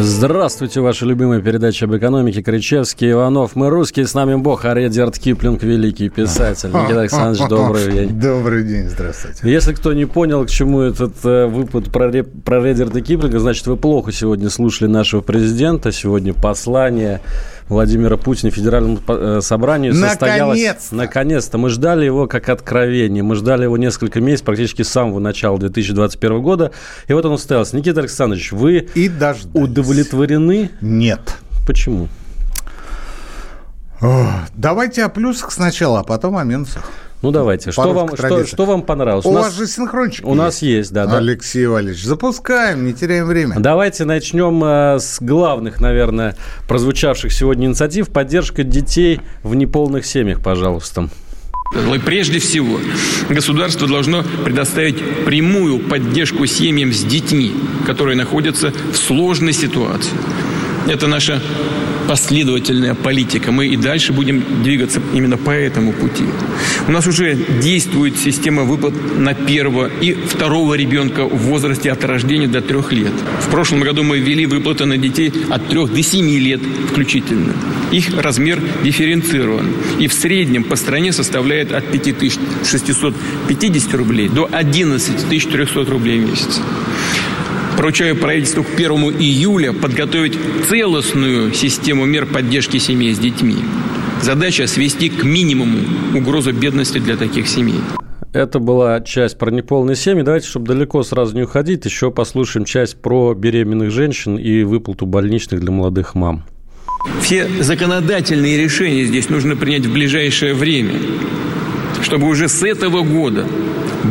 Здравствуйте, ваша любимая передача об экономике. Кричевский, Иванов. Мы русские, с нами Бог, а Редиард Киплинг, великий писатель. Никита Александрович, добрый день. Добрый день, здравствуйте. Если кто не понял, к чему этот э, выпад про, про Редиарда Киплинга, значит, вы плохо сегодня слушали нашего президента. Сегодня послание Владимира Путина Федеральному э, собранию состоялось. Наконец-то! Наконец-то. Мы ждали его как откровение. Мы ждали его несколько месяцев, практически с самого начала 2021 года. И вот он состоялся. Никита Александрович, вы И дождались. удовлетворены? Нет. Почему? Давайте о плюсах сначала, а потом о минусах. Ну давайте. Что вам, что, что вам понравилось? У, У вас нас, же синхрончик у нас есть, да, да. Алексей Валерьевич, запускаем, не теряем время. Давайте начнем э, с главных, наверное, прозвучавших сегодня инициатив. Поддержка детей в неполных семьях, пожалуйста. Прежде всего, государство должно предоставить прямую поддержку семьям с детьми, которые находятся в сложной ситуации. Это наша последовательная политика. Мы и дальше будем двигаться именно по этому пути. У нас уже действует система выплат на первого и второго ребенка в возрасте от рождения до трех лет. В прошлом году мы ввели выплаты на детей от трех до семи лет включительно. Их размер дифференцирован и в среднем по стране составляет от 5650 рублей до 11300 рублей в месяц. Поручаю правительству к 1 июля подготовить целостную систему мер поддержки семей с детьми. Задача свести к минимуму угрозу бедности для таких семей. Это была часть про неполные семьи. Давайте, чтобы далеко сразу не уходить, еще послушаем часть про беременных женщин и выплату больничных для молодых мам. Все законодательные решения здесь нужно принять в ближайшее время, чтобы уже с этого года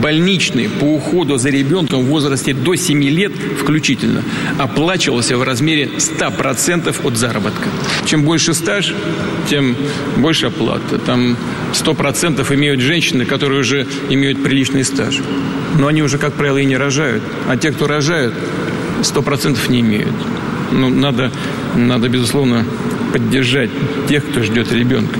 больничный по уходу за ребенком в возрасте до 7 лет включительно оплачивался в размере 100% от заработка. Чем больше стаж, тем больше оплата. Там 100% имеют женщины, которые уже имеют приличный стаж. Но они уже, как правило, и не рожают. А те, кто рожают, 100% не имеют. Ну, надо, надо, безусловно, поддержать тех, кто ждет ребенка.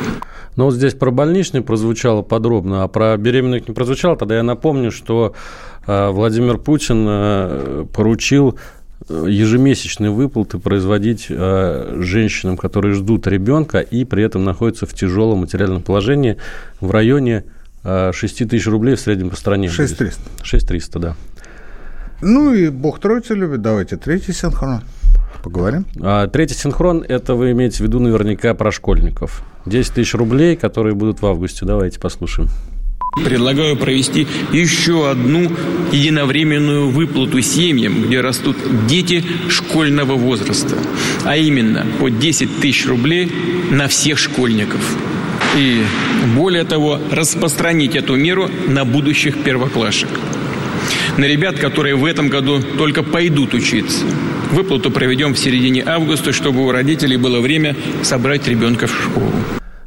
Но вот здесь про больничный прозвучало подробно, а про беременных не прозвучало. Тогда я напомню, что э, Владимир Путин э, поручил э, ежемесячные выплаты производить э, женщинам, которые ждут ребенка и при этом находятся в тяжелом материальном положении в районе э, 6 тысяч рублей в среднем по стране. 6300. 6300, да. Ну и Бог Троицу любит, давайте третий синхрон. Поговорим. А третий синхрон – это вы имеете в виду наверняка про школьников. 10 тысяч рублей, которые будут в августе. Давайте послушаем. Предлагаю провести еще одну единовременную выплату семьям, где растут дети школьного возраста. А именно по 10 тысяч рублей на всех школьников. И более того, распространить эту меру на будущих первоклашек. На ребят, которые в этом году только пойдут учиться. Выплату проведем в середине августа, чтобы у родителей было время собрать ребенка в школу.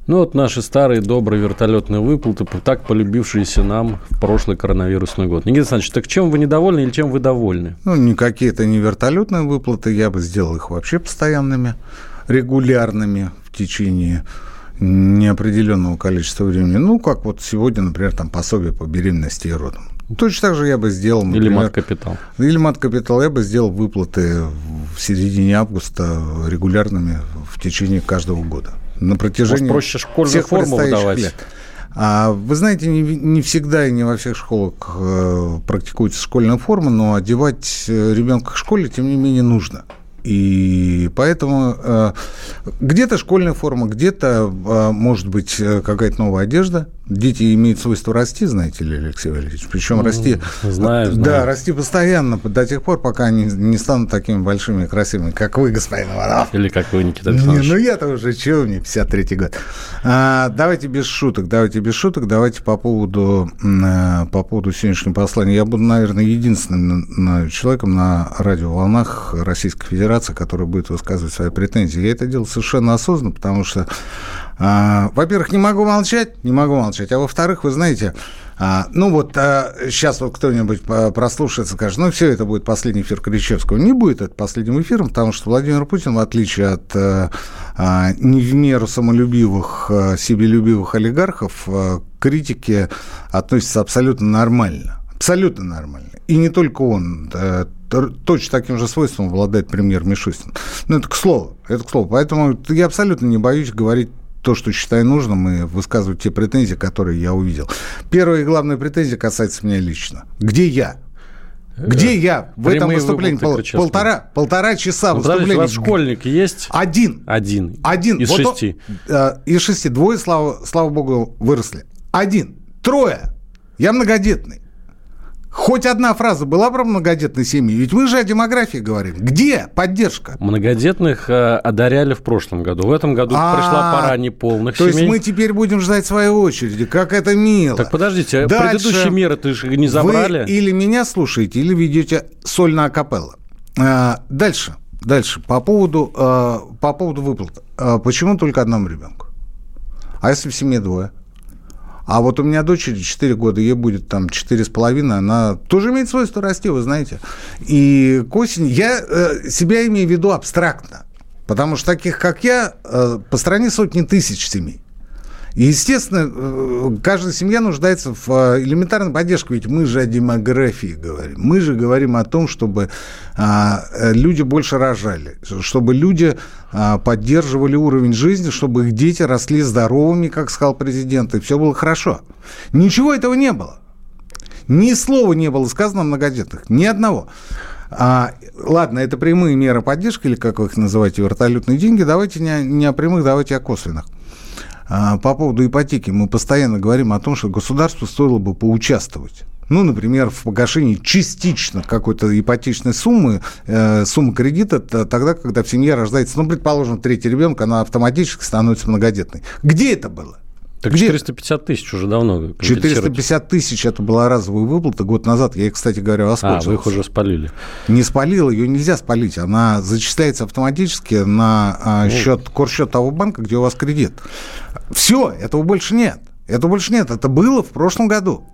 Ну вот наши старые добрые вертолетные выплаты, так полюбившиеся нам в прошлый коронавирусный год. Никита Александрович, так чем вы недовольны или чем вы довольны? Ну, никакие это не вертолетные выплаты, я бы сделал их вообще постоянными, регулярными в течение неопределенного количества времени. Ну, как вот сегодня, например, там пособие по беременности и родам. Точно так же я бы сделал, Или например, мат-капитал? Или мат-капитал. Я бы сделал выплаты в середине августа регулярными в течение каждого года. На протяжении Может, проще школьную всех форму выдавать? лет. А, вы знаете, не, не всегда и не во всех школах э, практикуется школьная форма, но одевать э, ребенка в школе, тем не менее, нужно. И поэтому э, где-то школьная форма, где-то э, может быть какая-то новая одежда. Дети имеют свойство расти, знаете ли, Алексей Валерьевич. Причем расти... знаю, Да, знаю. расти постоянно до тех пор, пока они не станут такими большими и красивыми, как вы, господин Иванов. Или как вы, Никита Не, Александрович? ну я-то уже чего, мне 53-й год. А, давайте без шуток, давайте без шуток, давайте по поводу, э, по поводу сегодняшнего послания. Я буду, наверное, единственным человеком на радиоволнах Российской Федерации, который будет высказывать свои претензии. Я это делал совершенно осознанно, потому что А, во-первых, не могу молчать, не могу молчать. А во-вторых, вы знаете, а, ну вот а, сейчас вот кто-нибудь прослушается, скажет, ну все, это будет последний эфир Кричевского. Не будет это последним эфиром, потому что Владимир Путин, в отличие от а, а не в меру самолюбивых, а, себелюбивых олигархов, а, к критике относится абсолютно нормально. Абсолютно нормально. И не только он. Точно таким же свойством обладает премьер Мишустин. Ну, это к слову. Это к слову. Поэтому я абсолютно не боюсь говорить то, что считаю нужным, и высказывать те претензии, которые я увидел. Первая и главная претензия касается меня лично. Где я? Где я в этом выступлении? Пол, полтора, полтора часа ну, выступления. У вас школьник есть? Один. Один. Один. Из вот шести. Он, э, из шести. Двое, слава, слава богу, выросли. Один. Трое. Я многодетный. Хоть одна фраза была про многодетные семьи? Ведь мы же о демографии говорим. Где поддержка? Многодетных э, одаряли в прошлом году. В этом году А-а-а. пришла пора неполных То семей. есть мы теперь будем ждать своей очереди. Как это мило. Так подождите, Дальше предыдущие меры ты же не забрали? Вы или меня слушаете, или ведете соль на акапелло. А, дальше. Дальше. По поводу, а, по поводу выплат. А, почему только одному ребенку? А если в семье двое? А вот у меня дочери 4 года, ей будет там 4,5, она тоже имеет свойство расти, вы знаете. И к осени я э, себя имею в виду абстрактно. Потому что таких, как я, э, по стране сотни тысяч семей. И, естественно, э, каждая семья нуждается в э, элементарной поддержке, ведь мы же о демографии говорим. Мы же говорим о том, чтобы а, э, люди больше рожали, чтобы люди а, поддерживали уровень жизни, чтобы их дети росли здоровыми, как сказал президент, и все было хорошо. Ничего этого не было. Ни слова не было сказано о многодетных, ни одного. А, ладно, это прямые меры поддержки, или как вы их называете, вертолетные деньги. Давайте не, не о прямых, давайте о косвенных. А, по поводу ипотеки мы постоянно говорим о том, что государству стоило бы поучаствовать. Ну, например, в погашении частично какой-то ипотечной суммы, э, суммы кредита, тогда, когда в семье рождается, ну, предположим, третий ребенок, она автоматически становится многодетной. Где это было? Так Где? 450 тысяч уже давно. 450 тысяч это была разовая выплата год назад. Я, кстати говоря, воспользовался. А, вы их уже спалили. Не спалил, ее нельзя спалить. Она зачисляется автоматически на а, счет, корсчет того банка, где у вас кредит. Все, этого больше нет. Этого больше нет. Это было в прошлом году.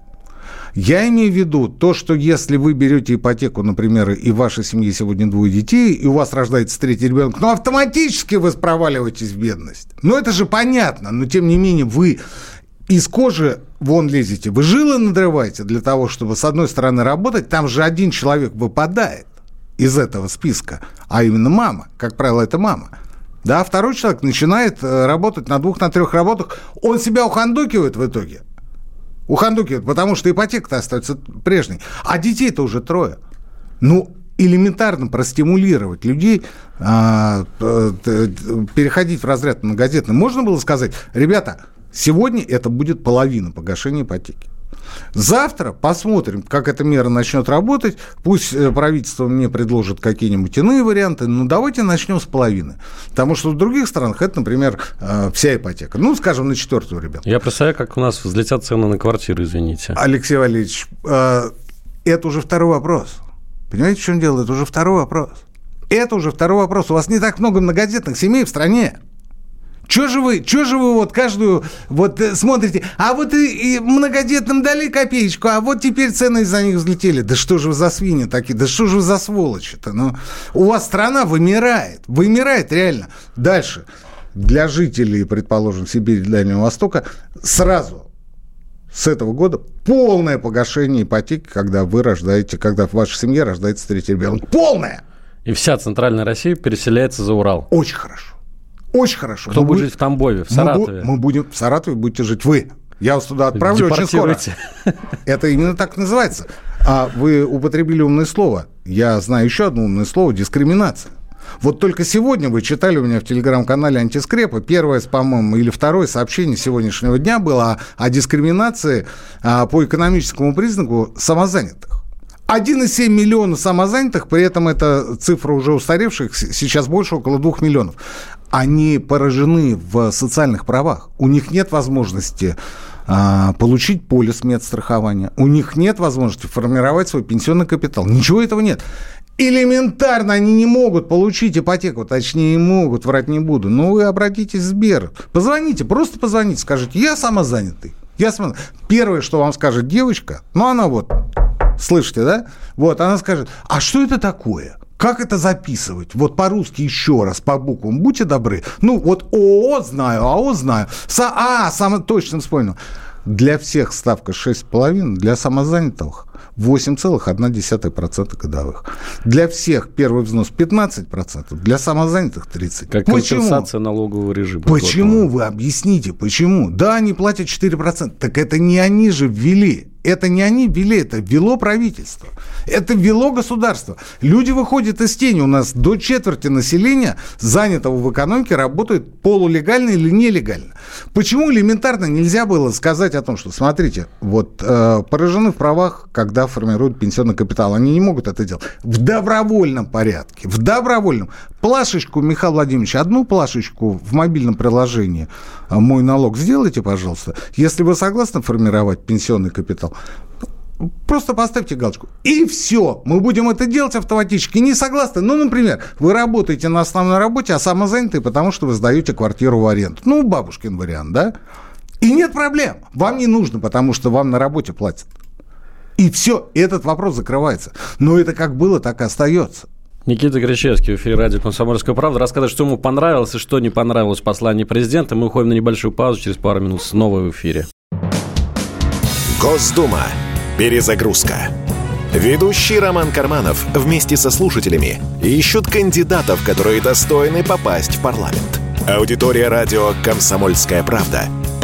Я имею в виду то, что если вы берете ипотеку, например, и в вашей семье сегодня двое детей, и у вас рождается третий ребенок, ну, автоматически вы проваливаетесь в бедность. Ну, это же понятно, но тем не менее вы из кожи вон лезете, вы жилы надрываете для того, чтобы, с одной стороны, работать, там же один человек выпадает из этого списка, а именно мама. Как правило, это мама. Да, второй человек начинает э, работать на двух, на трех работах, он себя ухандукивает в итоге – ухандукивают, потому что ипотека-то остается прежней. А детей-то уже трое. Ну, элементарно простимулировать людей а, переходить в разряд многодетный. Можно было сказать, ребята, сегодня это будет половина погашения ипотеки. Завтра посмотрим, как эта мера начнет работать. Пусть э, правительство мне предложит какие-нибудь иные варианты, но давайте начнем с половины. Потому что в других странах это, например, э, вся ипотека. Ну, скажем, на четвертого ребенка. Я представляю, как у нас взлетят цены на квартиры, извините. Алексей Валерьевич, э, это уже второй вопрос. Понимаете, в чем дело? Это уже второй вопрос. Это уже второй вопрос. У вас не так много многодетных семей в стране. Чего же вы, чё же вы вот каждую вот э, смотрите, а вот и, и многодетным дали копеечку, а вот теперь цены из-за них взлетели. Да что же вы за свиньи такие, да что же вы за сволочи-то? Ну, у вас страна вымирает, вымирает реально. Дальше. Для жителей, предположим, Сибири, Дальнего Востока сразу с этого года полное погашение ипотеки, когда вы рождаете, когда в вашей семье рождается третий ребенок. Полное! И вся центральная Россия переселяется за Урал. Очень хорошо. Очень хорошо. Кто мы будет жить в Тамбове, в Саратове? Мы, мы будем в Саратове, будете жить вы. Я вас туда отправлю очень скоро. Это именно так называется. А вы употребили умное слово. Я знаю еще одно умное слово – дискриминация. Вот только сегодня вы читали у меня в телеграм-канале «Антискрепа». Первое, по-моему, или второе сообщение сегодняшнего дня было о, о дискриминации а, по экономическому признаку самозанятых. 1,7 миллиона самозанятых, при этом это цифра уже устаревших, сейчас больше, около 2 миллионов они поражены в социальных правах. У них нет возможности а, получить полис медстрахования. У них нет возможности формировать свой пенсионный капитал. Ничего этого нет. Элементарно они не могут получить ипотеку, точнее, не могут, врать не буду. Но вы обратитесь в Сбер, позвоните, просто позвоните, скажите, я самозанятый. Я сам... Первое, что вам скажет девочка, ну она вот, слышите, да? Вот, она скажет, а что это такое? Как это записывать? Вот по-русски еще раз, по буквам. Будьте добры. Ну, вот ООО знаю, АО знаю. Са, а, сам точно вспомнил. Для всех ставка 6,5, для самозанятых 8,1% годовых. Для всех первый взнос 15%, для самозанятых 30%. Как почему? компенсация налогового режима. Почему? Вы объясните, почему? Да, они платят 4%. Так это не они же ввели это не они ввели, это ввело правительство. Это ввело государство. Люди выходят из тени. У нас до четверти населения, занятого в экономике, работает полулегально или нелегально. Почему элементарно нельзя было сказать о том, что, смотрите, вот э, поражены в правах, когда формируют пенсионный капитал. Они не могут это делать. В добровольном порядке. В добровольном. Плашечку, Михаил Владимирович, одну плашечку в мобильном приложении «Мой налог» сделайте, пожалуйста. Если вы согласны формировать пенсионный капитал, Просто поставьте галочку. И все. Мы будем это делать автоматически. Не согласны? Ну, например, вы работаете на основной работе, а самозанятый, потому что вы сдаете квартиру в аренду. Ну, бабушкин вариант, да? И нет проблем. Вам не нужно, потому что вам на работе платят. И все, этот вопрос закрывается. Но это как было, так и остается. Никита Кричевский в эфире радио «Комсомольская правда». Рассказывает, что ему понравилось и что не понравилось в послании президента. Мы уходим на небольшую паузу. Через пару минут снова в эфире. Госдума. Перезагрузка. Ведущий Роман Карманов вместе со слушателями ищут кандидатов, которые достойны попасть в парламент. Аудитория радио «Комсомольская правда» —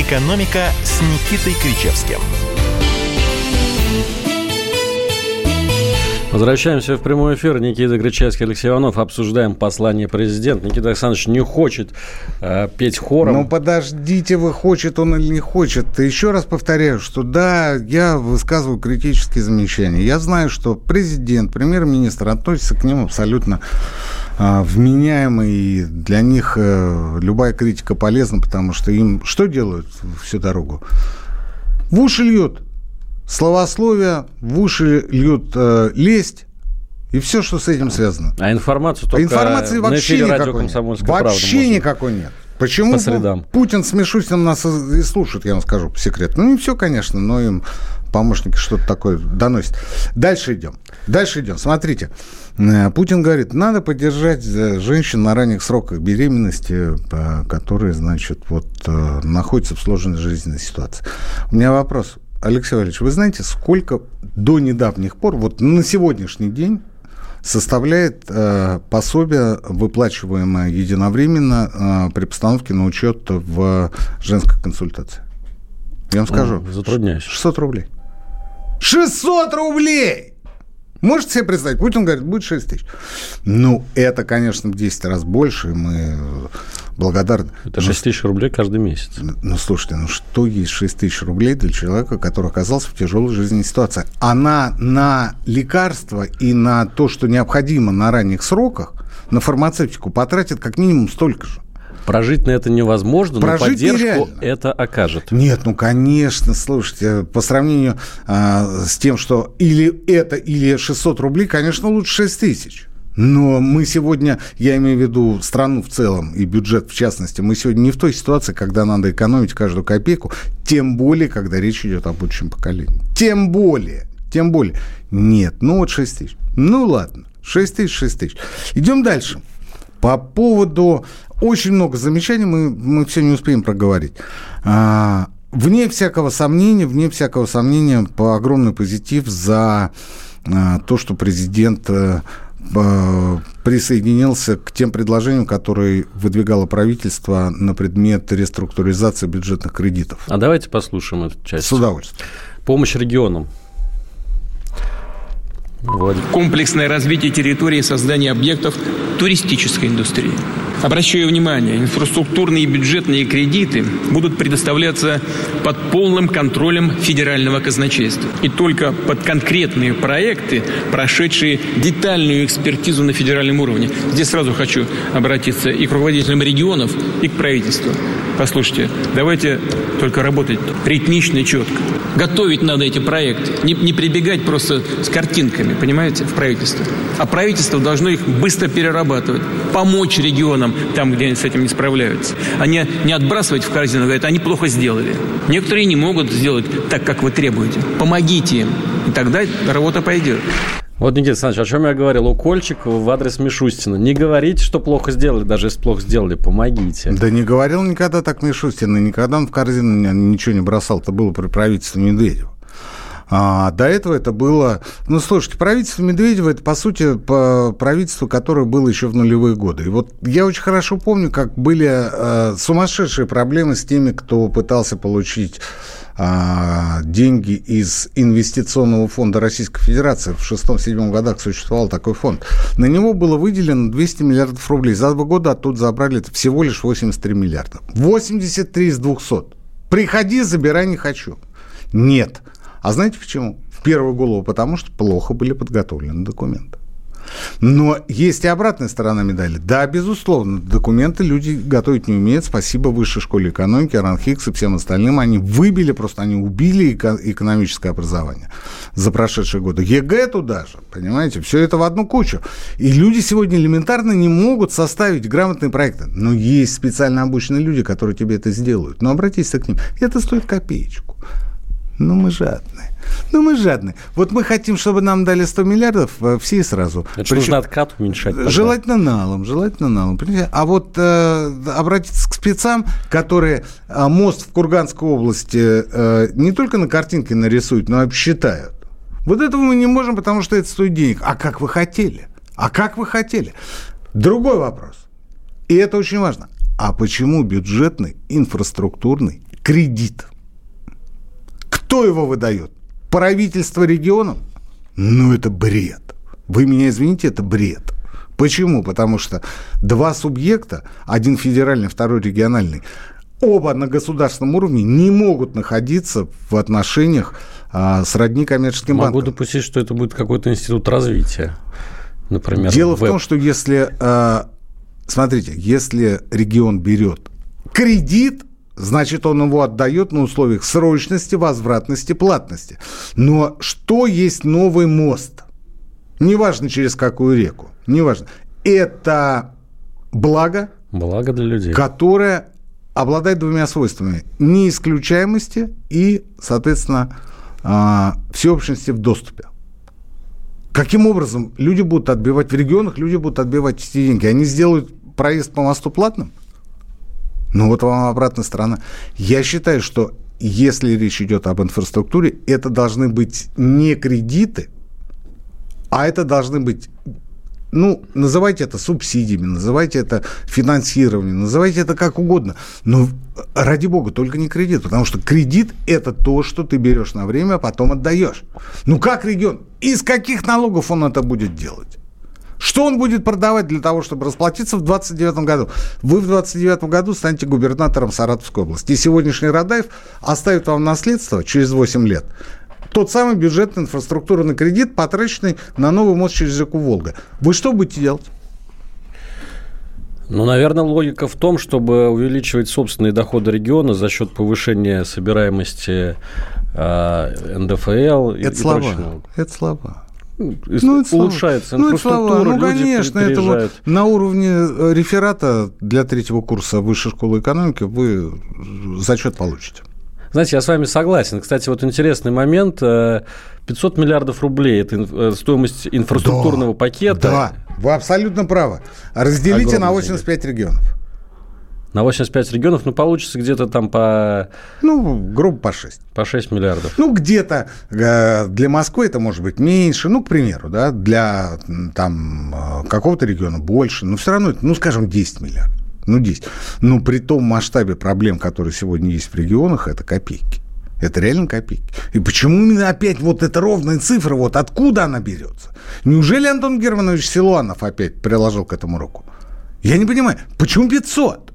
«Экономика» с Никитой Кричевским – Возвращаемся в прямой эфир. Никита Кричевский, Алексей Иванов. Обсуждаем послание президента. Никита Александрович не хочет э, петь хором. Ну, подождите, вы хочет он или не хочет. Еще раз повторяю, что да, я высказываю критические замечания. Я знаю, что президент, премьер-министр относится к ним абсолютно вменяемо, и для них э, любая критика полезна, потому что им что делают всю дорогу? В уши льют словословие, в уши льют э, лесть, и все, что с этим связано. А информацию только Информации вообще никакой нет. Вообще никакой нет. Почему по средам. Путин с Мишустиным нас и слушает, я вам скажу по секрету. Ну, не все, конечно, но им помощники что-то такое доносят. Дальше идем. Дальше идем. Смотрите. Э, Путин говорит, надо поддержать э, женщин на ранних сроках беременности, которые, значит, вот находятся в сложной жизненной ситуации. У меня вопрос. Алексей Валерьевич, вы знаете, сколько до недавних пор, вот на сегодняшний день, составляет э, пособие, выплачиваемое единовременно э, при постановке на учет в женской консультации? Я вам скажу. О, затрудняюсь. 600 рублей. 600 рублей! Можете себе представить? Путин говорит, будет 6 тысяч. Ну, это, конечно, в 10 раз больше. Мы благодарны. Это 6 тысяч рублей каждый месяц. Ну, слушайте, ну что есть 6 тысяч рублей для человека, который оказался в тяжелой жизненной ситуации? Она на лекарства и на то, что необходимо на ранних сроках, на фармацевтику потратит как минимум столько же. Прожить на это невозможно, Прожить но поддержку нереально. это окажет. Нет, ну конечно, слушайте, по сравнению э, с тем, что или это, или 600 рублей, конечно, лучше 6 тысяч. Но мы сегодня, я имею в виду страну в целом и бюджет в частности, мы сегодня не в той ситуации, когда надо экономить каждую копейку, тем более, когда речь идет о будущем поколении. Тем более, тем более. Нет, ну вот 6 тысяч. Ну ладно, 6 тысяч, 6 тысяч. Идем дальше. По поводу... Очень много замечаний мы, мы все не успеем проговорить. А, вне всякого сомнения, вне всякого сомнения, по огромный позитив за а, то, что президент а, присоединился к тем предложениям, которые выдвигало правительство на предмет реструктуризации бюджетных кредитов. А давайте послушаем эту часть. С удовольствием. Помощь регионам. Владимир. Комплексное развитие территории и создание объектов туристической индустрии. Обращаю внимание, инфраструктурные и бюджетные кредиты будут предоставляться под полным контролем федерального казначейства. И только под конкретные проекты, прошедшие детальную экспертизу на федеральном уровне. Здесь сразу хочу обратиться и к руководителям регионов, и к правительству. Послушайте, давайте только работать ритмично и четко. Готовить надо эти проекты. Не, не прибегать просто с картинками, понимаете, в правительство. А правительство должно их быстро перерабатывать. Помочь регионам там, где они с этим не справляются. А не, не отбрасывать в корзину, говорят, они плохо сделали. Некоторые не могут сделать так, как вы требуете. Помогите им. И тогда работа пойдет. Вот, Никита Александрович, о чем я говорил? Укольчик в адрес Мишустина. Не говорите, что плохо сделали, даже если плохо сделали, помогите. Да не говорил никогда так Мишустин, и никогда он в корзину ничего не бросал. Это было при правительстве Медведева. А до этого это было... Ну, слушайте, правительство Медведева – это, по сути, правительство, которое было еще в нулевые годы. И вот я очень хорошо помню, как были э, сумасшедшие проблемы с теми, кто пытался получить а, деньги из инвестиционного фонда Российской Федерации. В шестом-седьмом годах существовал такой фонд. На него было выделено 200 миллиардов рублей. За два года оттуда забрали всего лишь 83 миллиарда. 83 из 200. Приходи, забирай, не хочу. Нет. А знаете почему? В первую голову потому, что плохо были подготовлены документы. Но есть и обратная сторона медали. Да, безусловно, документы люди готовить не умеют. Спасибо Высшей школе экономики, Ранхикс и всем остальным. Они выбили, просто они убили экономическое образование за прошедшие годы. ЕГЭ туда же, понимаете? Все это в одну кучу. И люди сегодня элементарно не могут составить грамотные проекты. Но есть специально обученные люди, которые тебе это сделают. Но обратись к ним. Это стоит копеечку. Ну, мы жадные. Ну, мы жадные. Вот мы хотим, чтобы нам дали 100 миллиардов, э, все сразу. Это Причем, нужно откат уменьшать. Тогда. Желательно налом, желательно налом. А вот э, обратиться к спецам, которые э, мост в Курганской области э, не только на картинке нарисуют, но и обсчитают. Вот этого мы не можем, потому что это стоит денег. А как вы хотели? А как вы хотели? Другой вопрос. И это очень важно. А почему бюджетный инфраструктурный кредит – кто его выдает? Правительство регионов? Ну, это бред. Вы меня извините, это бред. Почему? Потому что два субъекта, один федеральный, второй региональный, оба на государственном уровне не могут находиться в отношениях а, сродни коммерческим Могу банкам. Могу допустить, что это будет какой-то институт развития, например. Дело веб. в том, что если, а, смотрите, если регион берет кредит, значит, он его отдает на условиях срочности, возвратности, платности. Но что есть новый мост? Неважно, через какую реку, неважно. Это благо, благо для людей. которое обладает двумя свойствами. Неисключаемости и, соответственно, а, всеобщности в доступе. Каким образом люди будут отбивать в регионах, люди будут отбивать эти деньги? Они сделают проезд по мосту платным? Ну вот вам обратная сторона. Я считаю, что если речь идет об инфраструктуре, это должны быть не кредиты, а это должны быть ну, называйте это субсидиями, называйте это финансированием, называйте это как угодно. Но ради бога, только не кредит, потому что кредит – это то, что ты берешь на время, а потом отдаешь. Ну, как регион? Из каких налогов он это будет делать? Что он будет продавать для того, чтобы расплатиться в 2029 году? Вы в 2029 году станете губернатором Саратовской области. И сегодняшний Радаев оставит вам наследство через 8 лет тот самый бюджетный инфраструктурный кредит, потраченный на новый мост через реку Волга. Вы что будете делать? Ну, наверное, логика в том, чтобы увеличивать собственные доходы региона за счет повышения собираемости э, НДФЛ. Это и, слова. И это слова ну, улучшается ну, инфраструктура, ну, конечно, это вот на уровне э, реферата для третьего курса высшей школы экономики вы зачет получите. Знаете, я с вами согласен. Кстати, вот интересный момент. 500 э, миллиардов рублей – это э, стоимость инфраструктурного да, пакета. Да, вы абсолютно правы. Разделите Огромный на 85 денег. регионов. На 85 регионов, ну, получится где-то там по... Ну, грубо по 6. По 6 миллиардов. Ну, где-то э, для Москвы это может быть меньше, ну, к примеру, да, для там э, какого-то региона больше, но все равно, ну, скажем, 10 миллиардов. Ну, 10. Но при том масштабе проблем, которые сегодня есть в регионах, это копейки. Это реально копейки. И почему именно опять вот эта ровная цифра, вот откуда она берется? Неужели Антон Германович Силуанов опять приложил к этому руку? Я не понимаю, почему 500?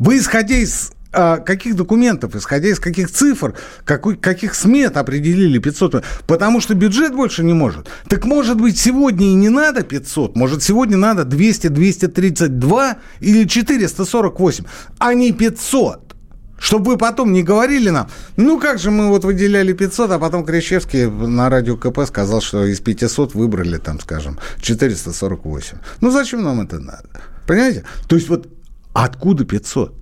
Вы, исходя из а, каких документов, исходя из каких цифр, какой, каких смет определили 500? Потому что бюджет больше не может. Так может быть сегодня и не надо 500, может сегодня надо 200, 232 или 448, а не 500. Чтобы вы потом не говорили нам, ну как же мы вот выделяли 500, а потом Крещевский на радио КП сказал, что из 500 выбрали там, скажем, 448. Ну зачем нам это надо? Понимаете? То есть вот откуда 500?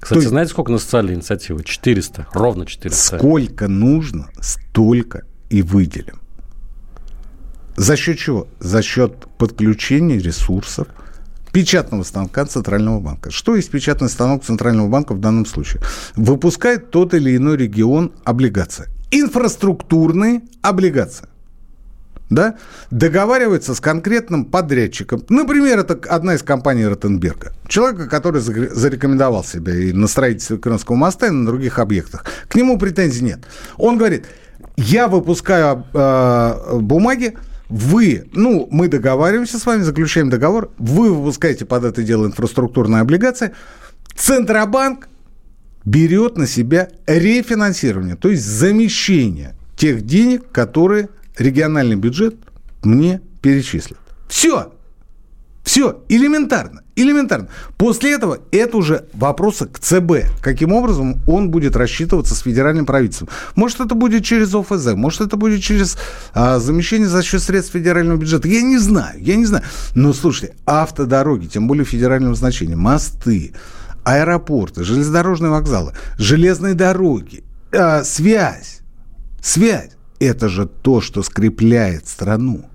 Кстати, есть, знаете, сколько на социальной инициативы? 400. Ровно 400. Сколько нужно, столько и выделим. За счет чего? За счет подключения ресурсов – печатного станка Центрального банка. Что есть печатный станок Центрального банка в данном случае? Выпускает тот или иной регион облигации. Инфраструктурные облигации да, договаривается с конкретным подрядчиком. Например, это одна из компаний Ротенберга. Человека, который зарекомендовал себя и на строительстве Крымского моста, и на других объектах. К нему претензий нет. Он говорит, я выпускаю э, бумаги, вы, ну, мы договариваемся с вами, заключаем договор, вы выпускаете под это дело инфраструктурные облигации, Центробанк берет на себя рефинансирование, то есть замещение тех денег, которые региональный бюджет мне перечислит. Все. Все, элементарно, элементарно. После этого это уже вопросы к ЦБ. Каким образом он будет рассчитываться с федеральным правительством? Может, это будет через ОФЗ, может, это будет через а, замещение за счет средств федерального бюджета. Я не знаю, я не знаю. Но, слушайте, автодороги, тем более федерального значения, мосты, аэропорты, железнодорожные вокзалы, железные дороги, а, связь, связь. Это же то, что скрепляет страну.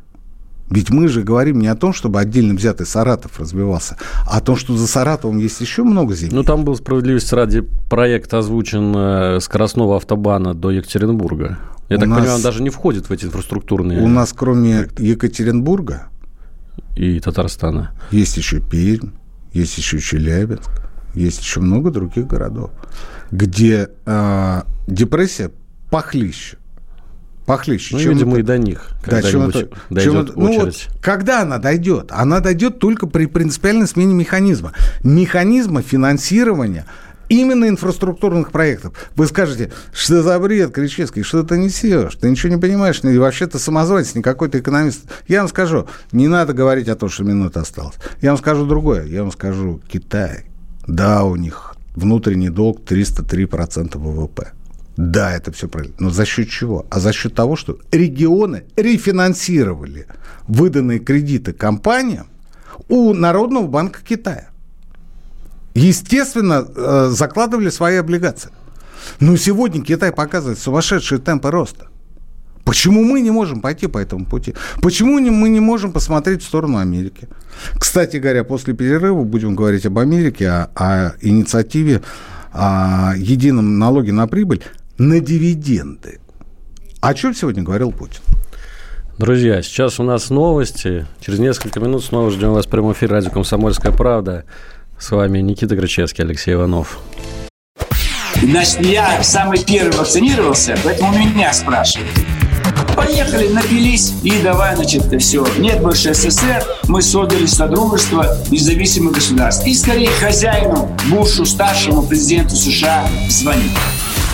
Ведь мы же говорим не о том, чтобы отдельно взятый Саратов развивался, а о том, что за Саратовом есть еще много земель. Ну, там был справедливости ради проект озвучен э, скоростного автобана до Екатеринбурга. Я у так нас... понимаю, он даже не входит в эти инфраструктурные... У нас кроме Екатеринбурга... И Татарстана. Есть еще Пермь, есть еще Челябинск, есть еще много других городов, где э, депрессия похлеще похлеще. Ну, чем видимо, это... и до них да, чем это... дойдет чем это... ну, вот, когда она дойдет? Она дойдет только при принципиальной смене механизма. Механизма финансирования именно инфраструктурных проектов. Вы скажете, что за бред, Кричевский, что ты несешь? Ты ничего не понимаешь, и вообще ты самозванец, не какой-то экономист. Я вам скажу, не надо говорить о том, что минута осталась. Я вам скажу другое. Я вам скажу, Китай, да, у них внутренний долг 303% ВВП. Да, это все правильно. Но за счет чего? А за счет того, что регионы рефинансировали выданные кредиты компаниям у Народного банка Китая. Естественно, э, закладывали свои облигации. Но сегодня Китай показывает сумасшедшие темпы роста. Почему мы не можем пойти по этому пути? Почему мы не можем посмотреть в сторону Америки? Кстати говоря, после перерыва будем говорить об Америке, о, о инициативе о едином налоге на прибыль на дивиденды. О чем сегодня говорил Путин? Друзья, сейчас у нас новости. Через несколько минут снова ждем вас в прямом эфире радио «Комсомольская правда». С вами Никита Грачевский, Алексей Иванов. Значит, я самый первый вакцинировался, поэтому меня спрашивают. Поехали, напились и давай, значит, все. Нет больше СССР, мы создали Содружество независимых государств. И скорее хозяину, Бушу, старшему президенту США звонить.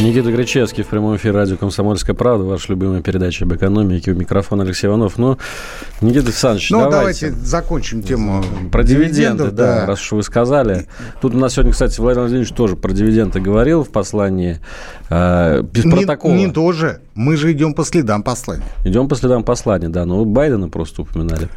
Никита Гречевский в прямом эфире радио «Комсомольская правда», ваша любимая передача об экономике. У микрофона Алексей Иванов. Ну, Никита Александрович, ну, давайте. давайте закончим тему про дивиденды, да, да, раз уж вы сказали. Тут у нас сегодня, кстати, Владимир Владимирович тоже про дивиденды говорил в послании. Э, без не, протокола. Не тоже. Мы же идем по следам послания. Идем по следам послания, да. Но ну, Байдена просто упоминали.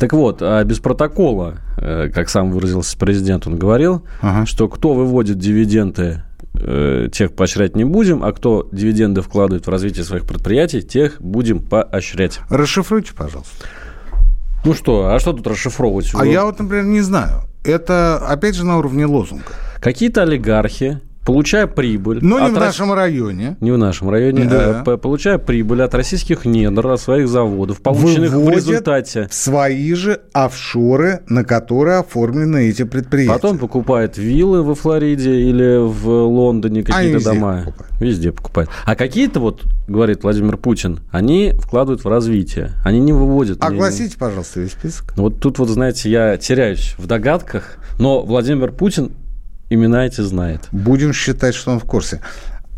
Так вот, а без протокола, э, как сам выразился президент, он говорил, ага. что кто выводит дивиденды э, тех поощрять не будем, а кто дивиденды вкладывает в развитие своих предприятий, тех будем поощрять. Расшифруйте, пожалуйста. Ну что, а что тут расшифровывать? А я вот, например, не знаю. Это, опять же, на уровне лозунга. Какие-то олигархи получая прибыль... Но не в нашем районе. Не в нашем районе. Да. А, получая прибыль от российских недр, от своих заводов, полученных Выводят в результате... свои же офшоры, на которые оформлены эти предприятия. Потом покупает виллы во Флориде или в Лондоне, какие-то дома. Покупают. Везде покупают. А какие-то, вот, говорит Владимир Путин, они вкладывают в развитие. Они не выводят... Огласите, пожалуйста, весь список. Ну, вот тут вот, знаете, я теряюсь в догадках, но Владимир Путин имена эти знает. Будем считать, что он в курсе.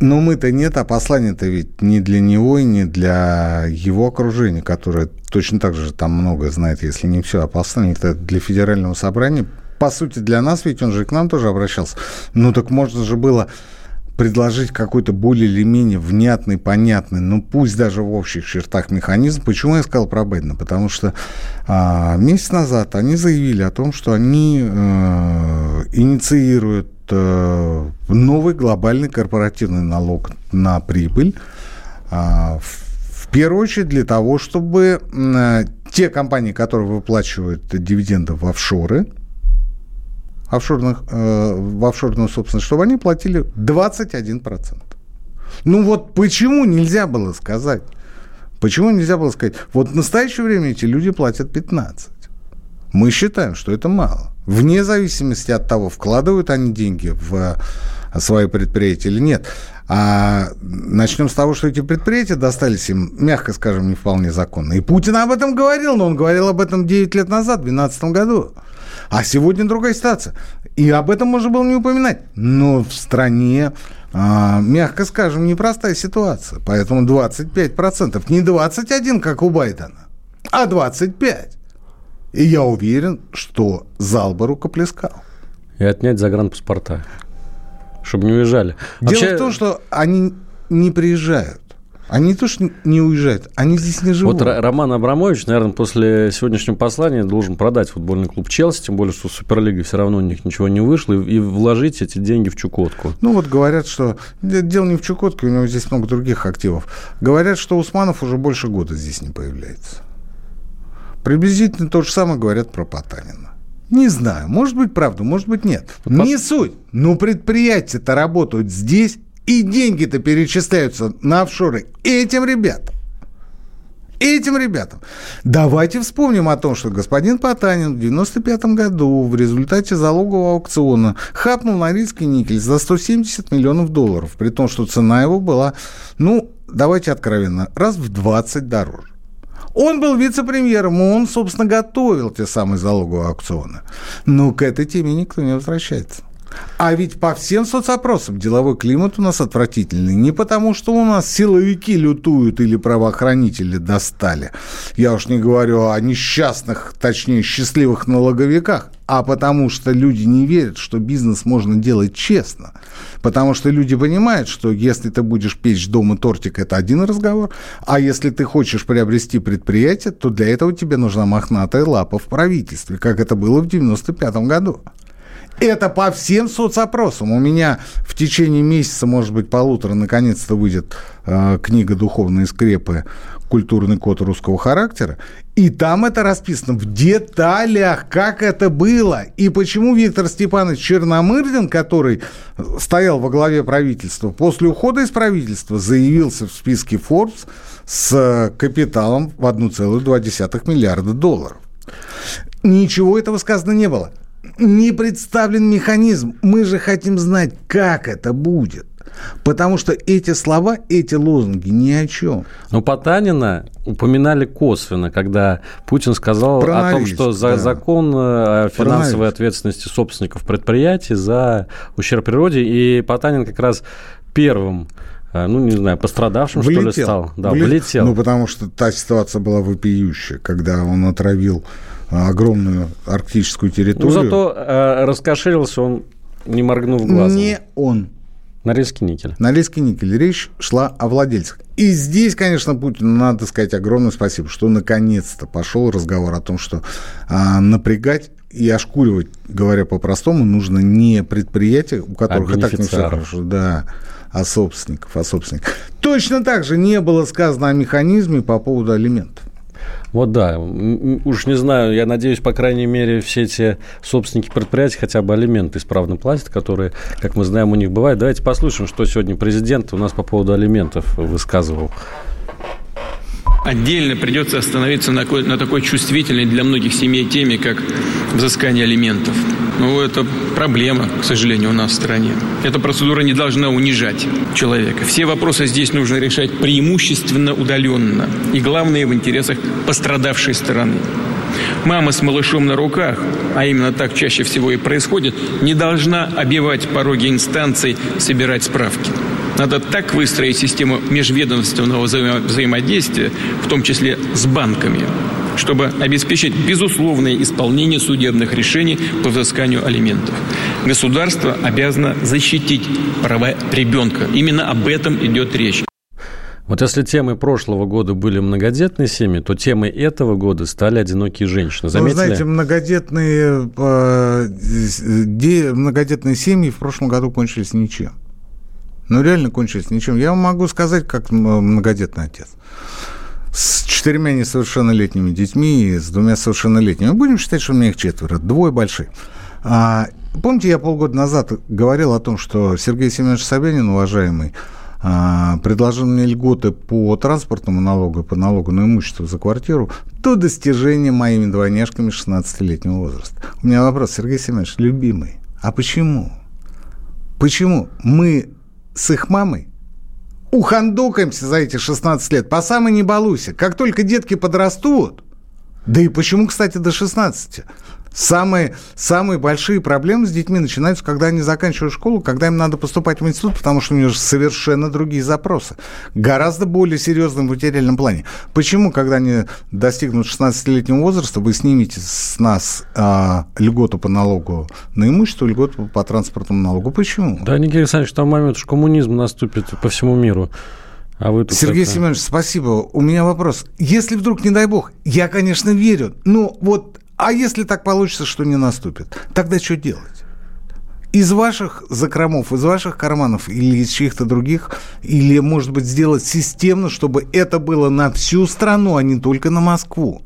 Но мы-то нет, а послание-то ведь не для него и не для его окружения, которое точно так же там многое знает, если не все, а послание это для федерального собрания. По сути, для нас, ведь он же к нам тоже обращался. Ну так можно же было предложить какой-то более или менее внятный, понятный, ну пусть даже в общих чертах механизм. Почему я сказал про Байдена? Потому что а, месяц назад они заявили о том, что они э, инициируют э, новый глобальный корпоративный налог на прибыль. Э, в первую очередь для того, чтобы э, те компании, которые выплачивают дивиденды в офшоры, офшорных, э, в офшорную собственность, чтобы они платили 21%. Ну вот почему нельзя было сказать? Почему нельзя было сказать? Вот в настоящее время эти люди платят 15. Мы считаем, что это мало. Вне зависимости от того, вкладывают они деньги в э, свои предприятия или нет. А начнем с того, что эти предприятия достались им, мягко скажем, не вполне законно. И Путин об этом говорил, но он говорил об этом 9 лет назад, в 2012 году. А сегодня другая ситуация. И об этом можно было не упоминать. Но в стране, а, мягко скажем, непростая ситуация. Поэтому 25%. Не 21, как у Байдена, а 25. И я уверен, что зал бы рукоплескал. И отнять загранпаспорта, чтобы не уезжали. Дело Вообще... в том, что они не приезжают. Они тоже не уезжают, они здесь не живут. Вот Роман Абрамович, наверное, после сегодняшнего послания должен продать футбольный клуб Челси, тем более, что Суперлига все равно у них ничего не вышло, и вложить эти деньги в Чукотку. Ну вот говорят, что дело не в Чукотке, у него здесь много других активов. Говорят, что Усманов уже больше года здесь не появляется. Приблизительно то же самое говорят про Потанина. Не знаю, может быть правда, может быть нет. Не суть. Но предприятия-то работают здесь и деньги-то перечисляются на офшоры этим ребятам. Этим ребятам. Давайте вспомним о том, что господин Потанин в 95 году в результате залогового аукциона хапнул Норильский никель за 170 миллионов долларов, при том, что цена его была, ну, давайте откровенно, раз в 20 дороже. Он был вице-премьером, он, собственно, готовил те самые залоговые аукционы. Но к этой теме никто не возвращается. А ведь по всем соцопросам деловой климат у нас отвратительный. Не потому, что у нас силовики лютуют или правоохранители достали. Я уж не говорю о несчастных, точнее, счастливых налоговиках, а потому что люди не верят, что бизнес можно делать честно. Потому что люди понимают, что если ты будешь печь дома тортик, это один разговор, а если ты хочешь приобрести предприятие, то для этого тебе нужна мохнатая лапа в правительстве, как это было в 95 году. Это по всем соцопросам. У меня в течение месяца, может быть, полутора, наконец-то выйдет э, книга «Духовные скрепы. Культурный код русского характера». И там это расписано в деталях, как это было. И почему Виктор Степанович Черномырдин, который стоял во главе правительства, после ухода из правительства заявился в списке Forbes с капиталом в 1,2 миллиарда долларов. Ничего этого сказано не было не представлен механизм. Мы же хотим знать, как это будет. Потому что эти слова, эти лозунги ни о чем. Но Потанина упоминали косвенно, когда Путин сказал Про о том, что за да. закон о финансовой ответственности собственников предприятий за ущерб природе. И Потанин как раз первым э, ну, не знаю, пострадавшим, влетел, что ли, стал. Да, влетел. влетел. Ну, потому что та ситуация была вопиющая, когда он отравил огромную арктическую территорию. Ну, зато э, раскошелился он, не моргнув глазом. Не он. Норильский никель. Норильский никель. Речь шла о владельцах. И здесь, конечно, Путину надо сказать огромное спасибо, что наконец-то пошел разговор о том, что а, напрягать и ошкуривать, говоря по-простому, нужно не предприятия, у которых а и так не все хорошо, да, а собственников, а собственников. Точно так же не было сказано о механизме по поводу алиментов. Вот да, уж не знаю, я надеюсь, по крайней мере, все эти собственники предприятий хотя бы алименты исправно платят, которые, как мы знаем, у них бывают. Давайте послушаем, что сегодня президент у нас по поводу алиментов высказывал. Отдельно придется остановиться на, на такой чувствительной для многих семей теме, как взыскание алиментов. Ну, это проблема, к сожалению, у нас в стране. Эта процедура не должна унижать человека. Все вопросы здесь нужно решать преимущественно удаленно. И главное, в интересах пострадавшей стороны. Мама с малышом на руках, а именно так чаще всего и происходит, не должна обивать пороги инстанций, собирать справки. Надо так выстроить систему межведомственного взаимо взаимодействия, в том числе с банками, чтобы обеспечить безусловное исполнение судебных решений по взысканию алиментов. Государство обязано защитить права ребенка. Именно об этом идет речь. Вот если темой прошлого года были многодетные семьи, то темой этого года стали одинокие женщины. Заметили? Вы знаете, многодетные, э, многодетные семьи в прошлом году кончились ничем. Ну, реально кончились ничем. Я могу сказать, как многодетный отец. С четырьмя несовершеннолетними детьми и с двумя совершеннолетними. Будем считать, что у меня их четверо. Двое больших. А, помните, я полгода назад говорил о том, что Сергей Семенович Собянин, уважаемый, а, предложил мне льготы по транспортному налогу и по налогу на имущество за квартиру до достижения моими двойняшками 16-летнего возраста. У меня вопрос, Сергей Семенович, любимый, а почему? Почему мы с их мамой ухандокаемся за эти 16 лет, по самой не балуйся. Как только детки подрастут, да и почему, кстати, до 16? Самые, самые большие проблемы с детьми начинаются, когда они заканчивают школу, когда им надо поступать в институт, потому что у них совершенно другие запросы. Гораздо более серьезным в материальном плане. Почему, когда они достигнут 16-летнего возраста, вы снимете с нас а, льготу по налогу на имущество, льготу по транспортному налогу? Почему? Да, Никита Александрович, там момент, что коммунизм наступит по всему миру. А вы Сергей это... Семенович, спасибо. У меня вопрос. Если вдруг, не дай бог, я, конечно, верю, но вот а если так получится, что не наступит, тогда что делать? Из ваших закромов, из ваших карманов или из чьих-то других, или, может быть, сделать системно, чтобы это было на всю страну, а не только на Москву.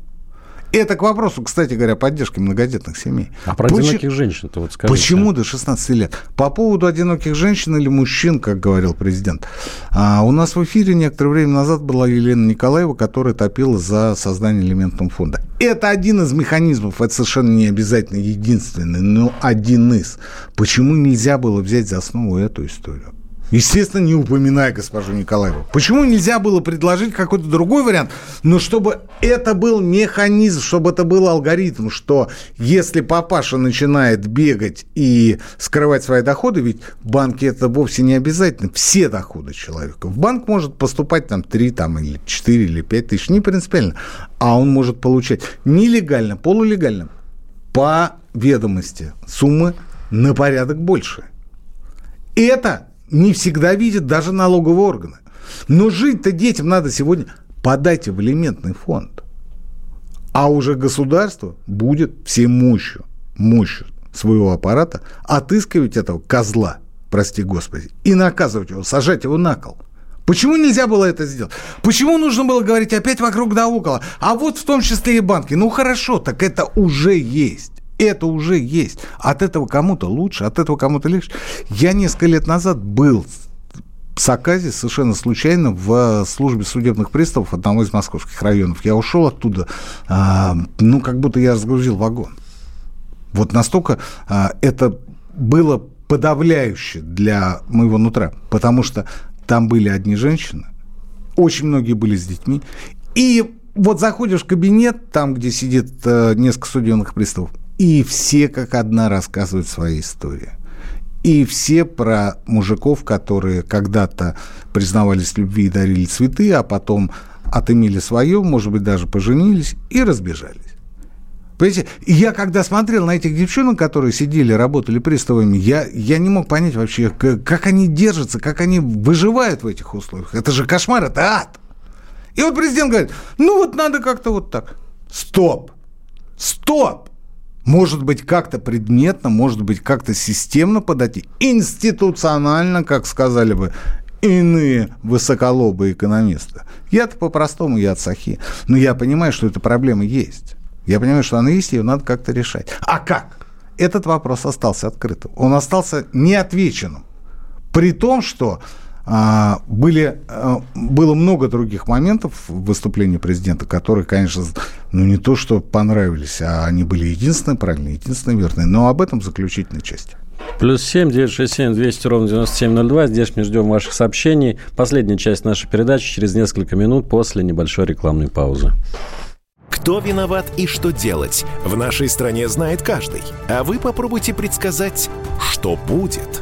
Это к вопросу, кстати говоря, поддержки многодетных семей. А про Почему... одиноких женщин-то вот скажите. Почему до 16 лет? По поводу одиноких женщин или мужчин, как говорил президент. А, у нас в эфире некоторое время назад была Елена Николаева, которая топила за создание элементного фонда. Это один из механизмов, это совершенно не обязательно единственный, но один из. Почему нельзя было взять за основу эту историю? Естественно, не упоминая госпожу Николаеву. Почему нельзя было предложить какой-то другой вариант, но чтобы это был механизм, чтобы это был алгоритм, что если папаша начинает бегать и скрывать свои доходы, ведь в банке это вовсе не обязательно, все доходы человека. В банк может поступать там 3 там, или 4 или 5 тысяч, не принципиально, а он может получать нелегально, полулегально, по ведомости суммы на порядок больше. Это не всегда видят даже налоговые органы. Но жить-то детям надо сегодня. Подайте в элементный фонд. А уже государство будет всей мощью, мощью своего аппарата отыскивать этого козла, прости господи, и наказывать его, сажать его на кол. Почему нельзя было это сделать? Почему нужно было говорить опять вокруг да около? А вот в том числе и банки. Ну хорошо, так это уже есть. Это уже есть. От этого кому-то лучше, от этого кому-то легче. Я несколько лет назад был в Саказе совершенно случайно в службе судебных приставов одного из московских районов. Я ушел оттуда, а, ну, как будто я разгрузил вагон. Вот настолько а, это было подавляюще для моего нутра, потому что там были одни женщины, очень многие были с детьми, и вот заходишь в кабинет, там, где сидит э, несколько судебных приставов, и все как одна рассказывают свои истории. И все про мужиков, которые когда-то признавались в любви и дарили цветы, а потом отымели свое, может быть, даже поженились и разбежались. Понимаете, я когда смотрел на этих девчонок, которые сидели, работали приставами, я, я не мог понять вообще, как, как они держатся, как они выживают в этих условиях. Это же кошмар, это ад. И вот президент говорит, ну вот надо как-то вот так. Стоп! Стоп! Может быть, как-то предметно, может быть, как-то системно подойти. Институционально, как сказали бы иные высоколобые экономисты. Я-то по-простому, я от Сахи. Но я понимаю, что эта проблема есть. Я понимаю, что она есть, ее надо как-то решать. А как? Этот вопрос остался открытым. Он остался неотвеченным. При том, что были, а, было много других моментов в выступлении президента, которые, конечно, ну не то, что понравились, а они были единственные правильные, единственные верные. Но об этом в заключительной части. Плюс семь, девять, шесть, семь, двести, ровно девяносто семь, ноль два. Здесь мы ждем ваших сообщений. Последняя часть нашей передачи через несколько минут после небольшой рекламной паузы. Кто виноват и что делать, в нашей стране знает каждый. А вы попробуйте предсказать, что будет.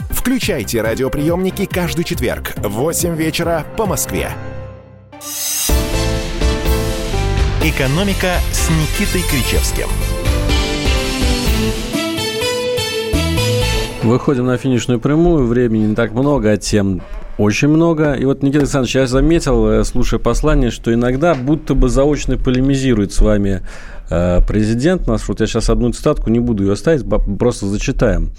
Включайте радиоприемники каждый четверг в 8 вечера по Москве. «Экономика» с Никитой Кричевским. Выходим на финишную прямую. Времени не так много, а тем очень много. И вот, Никита Александрович, я заметил, э, слушая послание, что иногда будто бы заочно полемизирует с вами э, президент наш. Вот я сейчас одну цитатку не буду ее оставить, просто зачитаем.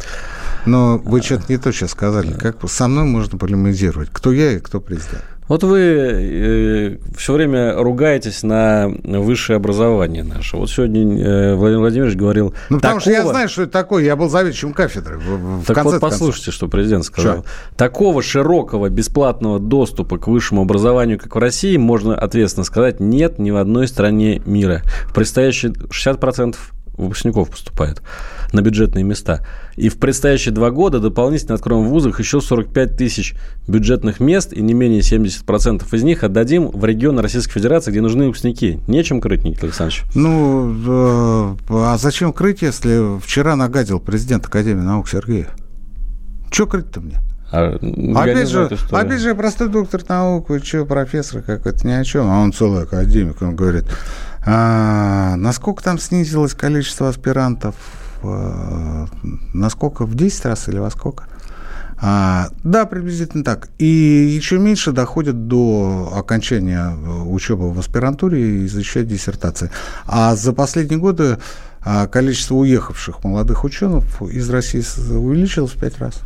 Но вы что-то не то сейчас сказали. Как со мной можно полемизировать? Кто я и кто президент? Вот вы э, все время ругаетесь на высшее образование наше. Вот сегодня э, Владимир Владимирович говорил... Ну, потому такого... что я знаю, что это такое. Я был заведующим кафедры. В, так вот, послушайте, концов. что президент сказал. Что? Такого широкого бесплатного доступа к высшему образованию, как в России, можно ответственно сказать, нет ни в одной стране мира. В предстоящие 60% выпускников поступает на бюджетные места. И в предстоящие два года дополнительно откроем в вузах еще 45 тысяч бюджетных мест, и не менее 70% из них отдадим в регионы Российской Федерации, где нужны выпускники. Нечем крыть, Никита Александрович? Ну, а зачем крыть, если вчера нагадил президент Академии наук Сергеев? Че крыть-то мне? А, опять, же, опять же, простой доктор наук, что, профессор какой-то, ни о чем, а он целый академик, он говорит, а, насколько там снизилось количество аспирантов? А, насколько? В 10 раз или во сколько? А, да, приблизительно так. И еще меньше доходят до окончания э, учебы в аспирантуре и защищать диссертации. А за последние годы а, количество уехавших молодых ученых из России увеличилось в пять раз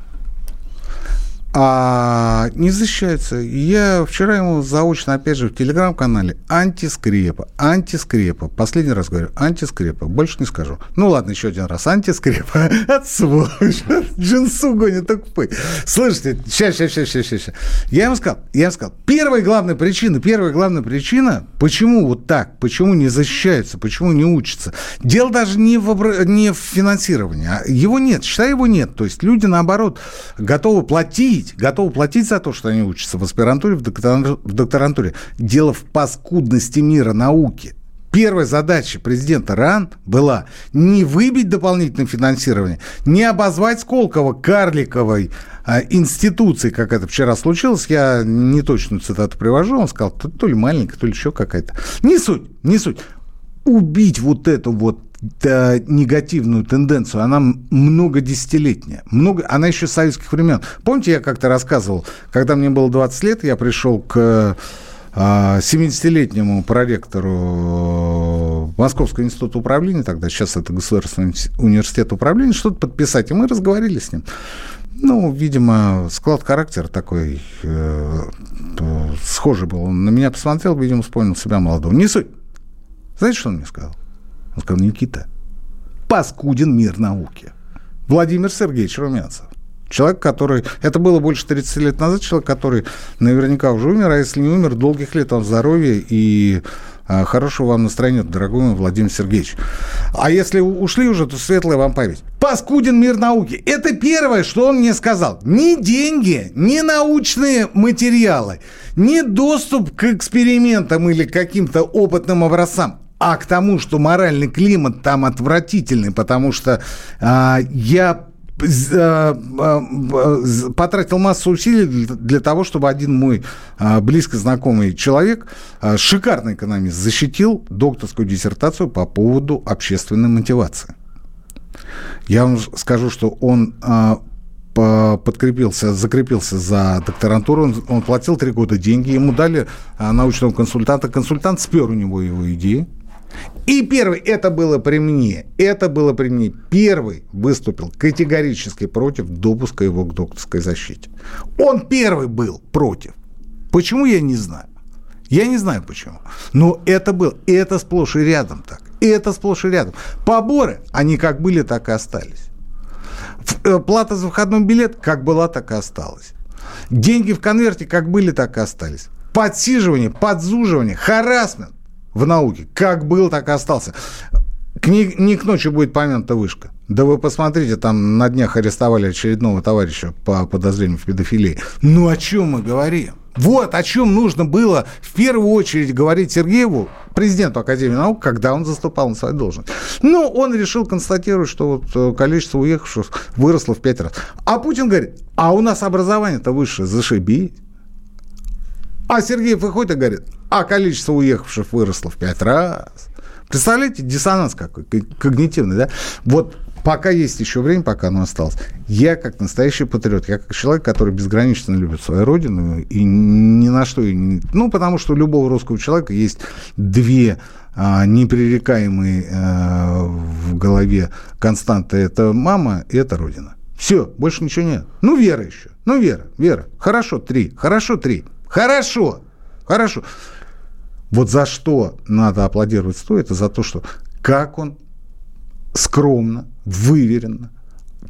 а, не защищается. Я вчера ему заочно, опять же, в телеграм-канале антискрепа, антискрепа. Последний раз говорю, антискрепа. Больше не скажу. Ну ладно, еще один раз. Антискрепа. От сволочь. Джинсу гонит тупой. Слышите, сейчас, сейчас, сейчас, сейчас, сейчас. Я ему сказал, я ему сказал, первая главная причина, первая главная причина, почему вот так, почему не защищаются, почему не учатся. Дело даже не в, не в финансировании. А его нет, считай, его нет. То есть люди, наоборот, готовы платить платить, готовы платить за то, что они учатся в аспирантуре, в докторантуре. Дело в паскудности мира науки. Первая задача президента РАН была не выбить дополнительное финансирование, не обозвать Сколково карликовой а, институцией, как это вчера случилось. Я не точную цитату привожу. Он сказал, то, то ли маленькая, то ли еще какая-то. Не суть, не суть. Убить вот эту вот негативную тенденцию, она многодесятилетняя. Много, она еще с советских времен. Помните, я как-то рассказывал, когда мне было 20 лет, я пришел к 70-летнему проректору Московского института управления, тогда сейчас это Государственный университет управления, что-то подписать, и мы разговаривали с ним. Ну, видимо, склад характера такой э, схожий был. Он на меня посмотрел, видимо, вспомнил себя молодого. Не суть. Знаете, что он мне сказал? Он сказал, Никита, паскуден мир науки. Владимир Сергеевич Румянцев. Человек, который... Это было больше 30 лет назад. Человек, который наверняка уже умер, а если не умер, долгих лет вам здоровья и а, хорошего вам настроения, дорогой мой Владимир Сергеевич. А если ушли уже, то светлая вам память. Паскуден мир науки. Это первое, что он мне сказал. Ни деньги, ни научные материалы, ни доступ к экспериментам или каким-то опытным образцам а к тому, что моральный климат там отвратительный, потому что а, я Э, э, потратил массу усилий для того, чтобы один мой э, близко знакомый человек, шикарный экономист, защитил докторскую диссертацию по поводу общественной мотивации. Я вам скажу, что он подкрепился, закрепился за докторантуру, он, он платил три года деньги, ему дали научного консультанта, консультант спер у него его идеи, и первый, это было при мне, это было при мне, первый выступил категорически против допуска его к докторской защите. Он первый был против. Почему, я не знаю. Я не знаю почему. Но это был, это сплошь и рядом так. Это сплошь и рядом. Поборы, они как были, так и остались. Э, плата за входной билет как была, так и осталась. Деньги в конверте как были, так и остались. Подсиживание, подзуживание, харасмент в науке. Как был, так и остался. К не, не к ночи будет помянута вышка. Да вы посмотрите, там на днях арестовали очередного товарища по подозрению в педофилии. Ну о чем мы говорим? Вот о чем нужно было в первую очередь говорить Сергееву, президенту Академии наук, когда он заступал на свою должность. Ну, он решил констатировать, что вот э, количество уехавших выросло в пять раз. А Путин говорит, а у нас образование-то высшее, зашибись. А Сергеев выходит и говорит, а количество уехавших выросло в пять раз. Представляете, диссонанс какой, когнитивный, да? Вот пока есть еще время, пока оно осталось, я как настоящий патриот, я как человек, который безгранично любит свою родину и ни на что... Ну, потому что у любого русского человека есть две а, непререкаемые а, в голове константы. Это мама и это родина. Все, больше ничего нет. Ну, вера еще. Ну, вера, вера. Хорошо, три. Хорошо, три. Хорошо. Хорошо. Вот за что надо аплодировать стоит, это за то, что как он скромно, выверенно,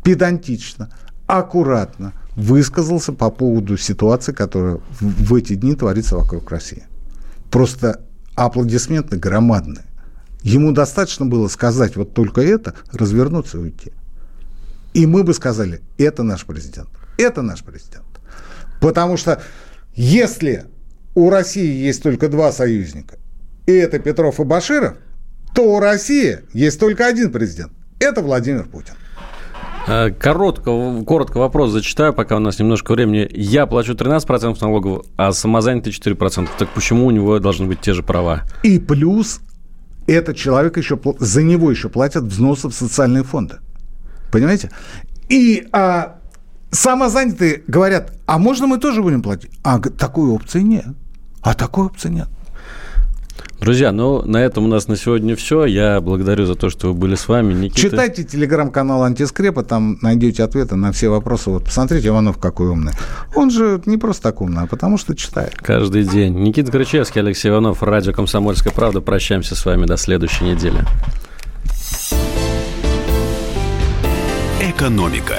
педантично, аккуратно высказался по поводу ситуации, которая в эти дни творится вокруг России. Просто аплодисменты громадные. Ему достаточно было сказать вот только это, развернуться и уйти. И мы бы сказали, это наш президент. Это наш президент. Потому что если у России есть только два союзника, и это Петров и Баширов, то у России есть только один президент. Это Владимир Путин. Э, коротко, коротко вопрос зачитаю, пока у нас немножко времени. Я плачу 13% налогов, а самозанятый 4%. Так почему у него должны быть те же права? И плюс этот человек еще, за него еще платят взносы в социальные фонды. Понимаете? И а, самозанятые говорят, а можно мы тоже будем платить? А такой опции нет. А такой опции нет. Друзья, ну, на этом у нас на сегодня все. Я благодарю за то, что вы были с вами. Никита... Читайте телеграм-канал Антискрепа, там найдете ответы на все вопросы. Вот посмотрите, Иванов какой умный. Он же не просто так умный, а потому что читает. Каждый день. Никита Крычевский, Алексей Иванов, радио «Комсомольская правда». Прощаемся с вами до следующей недели. Экономика.